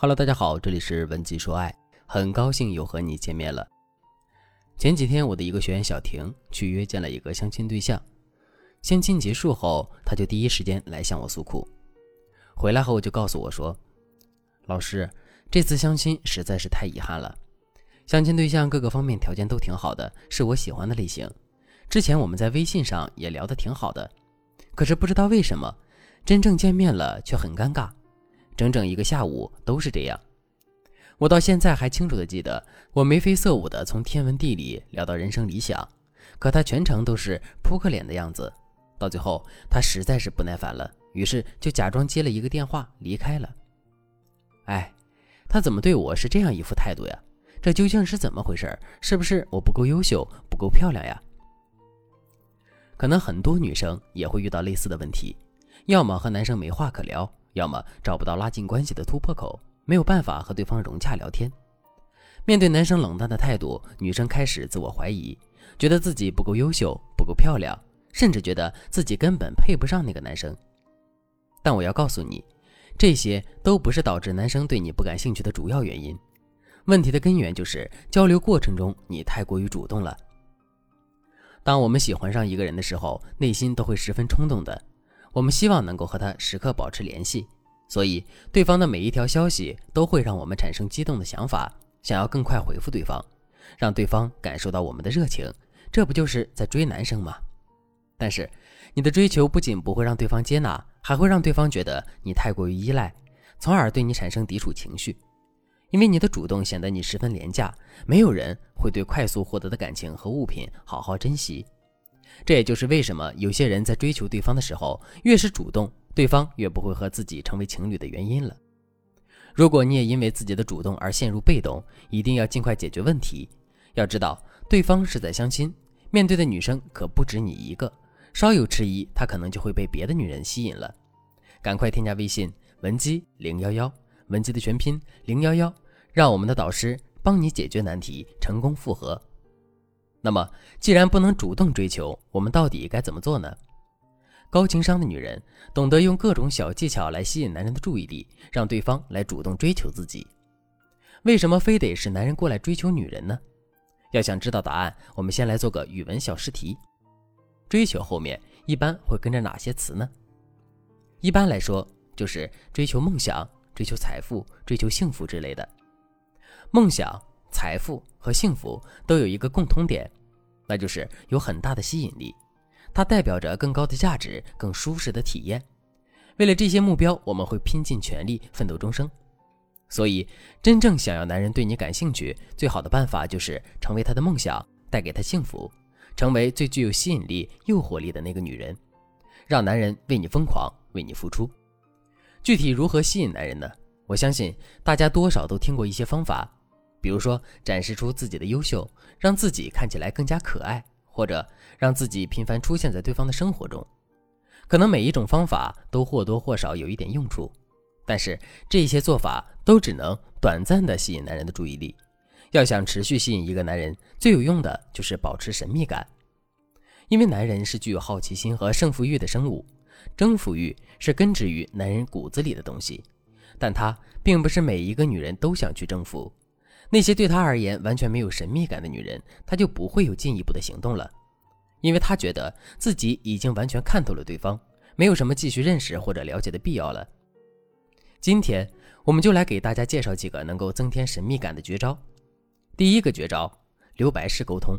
Hello，大家好，这里是文姬说爱，很高兴又和你见面了。前几天，我的一个学员小婷去约见了一个相亲对象，相亲结束后，他就第一时间来向我诉苦。回来后就告诉我说：“老师，这次相亲实在是太遗憾了。相亲对象各个方面条件都挺好的，是我喜欢的类型。之前我们在微信上也聊得挺好的，可是不知道为什么，真正见面了却很尴尬。”整整一个下午都是这样，我到现在还清楚的记得，我眉飞色舞的从天文地理聊到人生理想，可他全程都是扑克脸的样子。到最后，他实在是不耐烦了，于是就假装接了一个电话离开了。哎，他怎么对我是这样一副态度呀？这究竟是怎么回事？是不是我不够优秀，不够漂亮呀？可能很多女生也会遇到类似的问题，要么和男生没话可聊。要么找不到拉近关系的突破口，没有办法和对方融洽聊天。面对男生冷淡的态度，女生开始自我怀疑，觉得自己不够优秀，不够漂亮，甚至觉得自己根本配不上那个男生。但我要告诉你，这些都不是导致男生对你不感兴趣的主要原因。问题的根源就是交流过程中你太过于主动了。当我们喜欢上一个人的时候，内心都会十分冲动的。我们希望能够和他时刻保持联系，所以对方的每一条消息都会让我们产生激动的想法，想要更快回复对方，让对方感受到我们的热情。这不就是在追男生吗？但是你的追求不仅不会让对方接纳，还会让对方觉得你太过于依赖，从而对你产生抵触情绪。因为你的主动显得你十分廉价，没有人会对快速获得的感情和物品好好珍惜。这也就是为什么有些人在追求对方的时候，越是主动，对方越不会和自己成为情侣的原因了。如果你也因为自己的主动而陷入被动，一定要尽快解决问题。要知道，对方是在相亲，面对的女生可不止你一个，稍有迟疑，他可能就会被别的女人吸引了。赶快添加微信文姬零幺幺，文姬的全拼零幺幺，让我们的导师帮你解决难题，成功复合。那么，既然不能主动追求，我们到底该怎么做呢？高情商的女人懂得用各种小技巧来吸引男人的注意力，让对方来主动追求自己。为什么非得是男人过来追求女人呢？要想知道答案，我们先来做个语文小试题。追求后面一般会跟着哪些词呢？一般来说，就是追求梦想、追求财富、追求幸福之类的。梦想。财富和幸福都有一个共通点，那就是有很大的吸引力，它代表着更高的价值、更舒适的体验。为了这些目标，我们会拼尽全力，奋斗终生。所以，真正想要男人对你感兴趣，最好的办法就是成为他的梦想，带给他幸福，成为最具有吸引力、诱惑力的那个女人，让男人为你疯狂，为你付出。具体如何吸引男人呢？我相信大家多少都听过一些方法。比如说，展示出自己的优秀，让自己看起来更加可爱，或者让自己频繁出现在对方的生活中。可能每一种方法都或多或少有一点用处，但是这些做法都只能短暂的吸引男人的注意力。要想持续吸引一个男人，最有用的就是保持神秘感。因为男人是具有好奇心和胜负欲的生物，征服欲是根植于男人骨子里的东西，但他并不是每一个女人都想去征服。那些对他而言完全没有神秘感的女人，他就不会有进一步的行动了，因为他觉得自己已经完全看透了对方，没有什么继续认识或者了解的必要了。今天我们就来给大家介绍几个能够增添神秘感的绝招。第一个绝招：留白式沟通。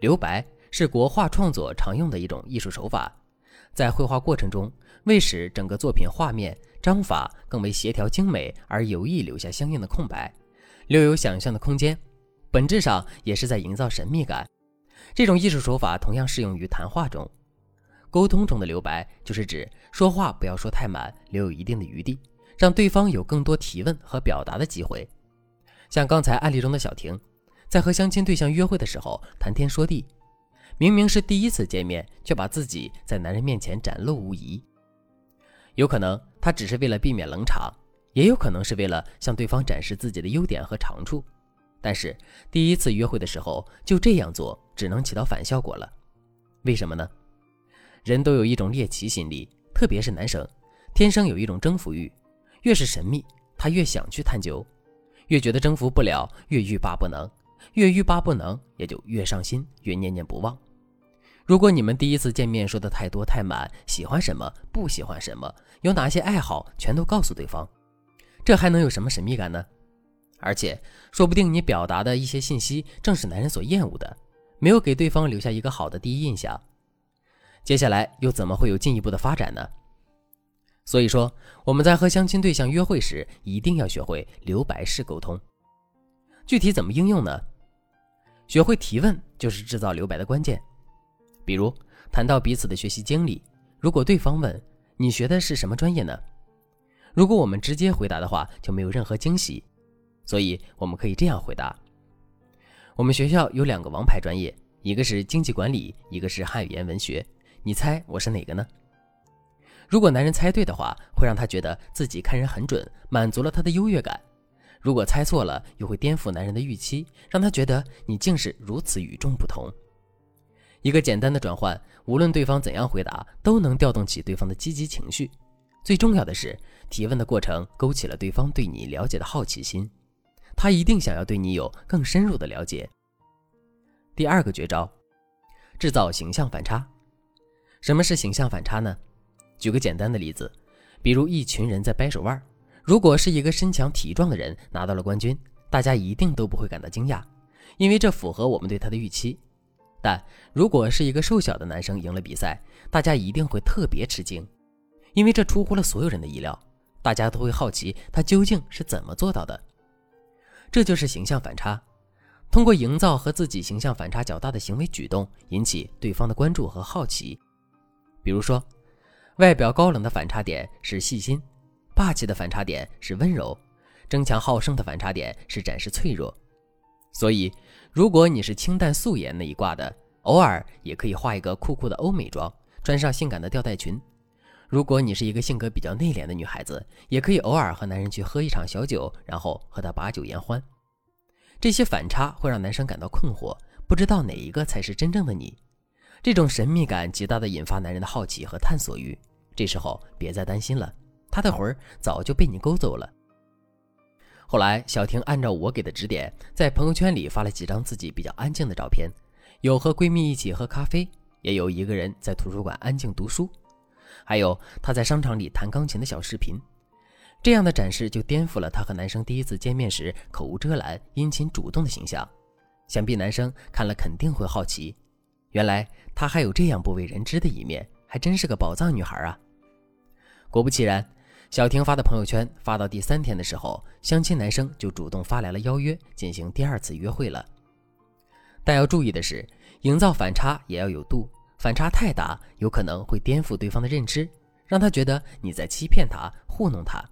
留白是国画创作常用的一种艺术手法，在绘画过程中，为使整个作品画面章法更为协调精美，而有意留下相应的空白。留有想象的空间，本质上也是在营造神秘感。这种艺术手法同样适用于谈话中。沟通中的留白，就是指说话不要说太满，留有一定的余地，让对方有更多提问和表达的机会。像刚才案例中的小婷，在和相亲对象约会的时候谈天说地，明明是第一次见面，却把自己在男人面前展露无遗。有可能她只是为了避免冷场。也有可能是为了向对方展示自己的优点和长处，但是第一次约会的时候就这样做，只能起到反效果了。为什么呢？人都有一种猎奇心理，特别是男生，天生有一种征服欲，越是神秘，他越想去探究，越觉得征服不了，越欲罢不能，越欲罢不能，也就越上心，越念念不忘。如果你们第一次见面说的太多太满，喜欢什么，不喜欢什么，有哪些爱好，全都告诉对方，这还能有什么神秘感呢？而且，说不定你表达的一些信息正是男人所厌恶的，没有给对方留下一个好的第一印象。接下来又怎么会有进一步的发展呢？所以说，我们在和相亲对象约会时，一定要学会留白式沟通。具体怎么应用呢？学会提问就是制造留白的关键。比如谈到彼此的学习经历，如果对方问你学的是什么专业呢？如果我们直接回答的话，就没有任何惊喜。所以我们可以这样回答：我们学校有两个王牌专业，一个是经济管理，一个是汉语言文学。你猜我是哪个呢？如果男人猜对的话，会让他觉得自己看人很准，满足了他的优越感；如果猜错了，又会颠覆男人的预期，让他觉得你竟是如此与众不同。一个简单的转换，无论对方怎样回答，都能调动起对方的积极情绪。最重要的是，提问的过程勾起了对方对你了解的好奇心，他一定想要对你有更深入的了解。第二个绝招，制造形象反差。什么是形象反差呢？举个简单的例子，比如一群人在掰手腕，如果是一个身强体壮的人拿到了冠军，大家一定都不会感到惊讶，因为这符合我们对他的预期。但如果是一个瘦小的男生赢了比赛，大家一定会特别吃惊，因为这出乎了所有人的意料。大家都会好奇他究竟是怎么做到的。这就是形象反差，通过营造和自己形象反差较大的行为举动，引起对方的关注和好奇。比如说，外表高冷的反差点是细心，霸气的反差点是温柔，争强好胜的反差点是展示脆弱。所以，如果你是清淡素颜那一挂的，偶尔也可以化一个酷酷的欧美妆，穿上性感的吊带裙。如果你是一个性格比较内敛的女孩子，也可以偶尔和男人去喝一场小酒，然后和他把酒言欢。这些反差会让男生感到困惑，不知道哪一个才是真正的你。这种神秘感极大的引发男人的好奇和探索欲。这时候别再担心了，他的魂儿早就被你勾走了。后来，小婷按照我给的指点，在朋友圈里发了几张自己比较安静的照片，有和闺蜜一起喝咖啡，也有一个人在图书馆安静读书，还有她在商场里弹钢琴的小视频。这样的展示就颠覆了她和男生第一次见面时口无遮拦、殷勤主动的形象。想必男生看了肯定会好奇，原来她还有这样不为人知的一面，还真是个宝藏女孩啊！果不其然。小婷发的朋友圈发到第三天的时候，相亲男生就主动发来了邀约，进行第二次约会了。但要注意的是，营造反差也要有度，反差太大，有可能会颠覆对方的认知，让他觉得你在欺骗他、糊弄他。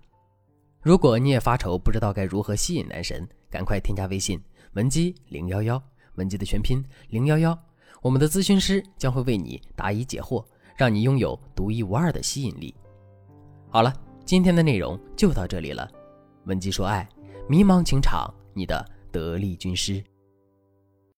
如果你也发愁不知道该如何吸引男神，赶快添加微信文姬零幺幺，文姬的全拼零幺幺，我们的咨询师将会为你答疑解惑，让你拥有独一无二的吸引力。好了。今天的内容就到这里了，文姬说爱，迷茫情场，你的得力军师。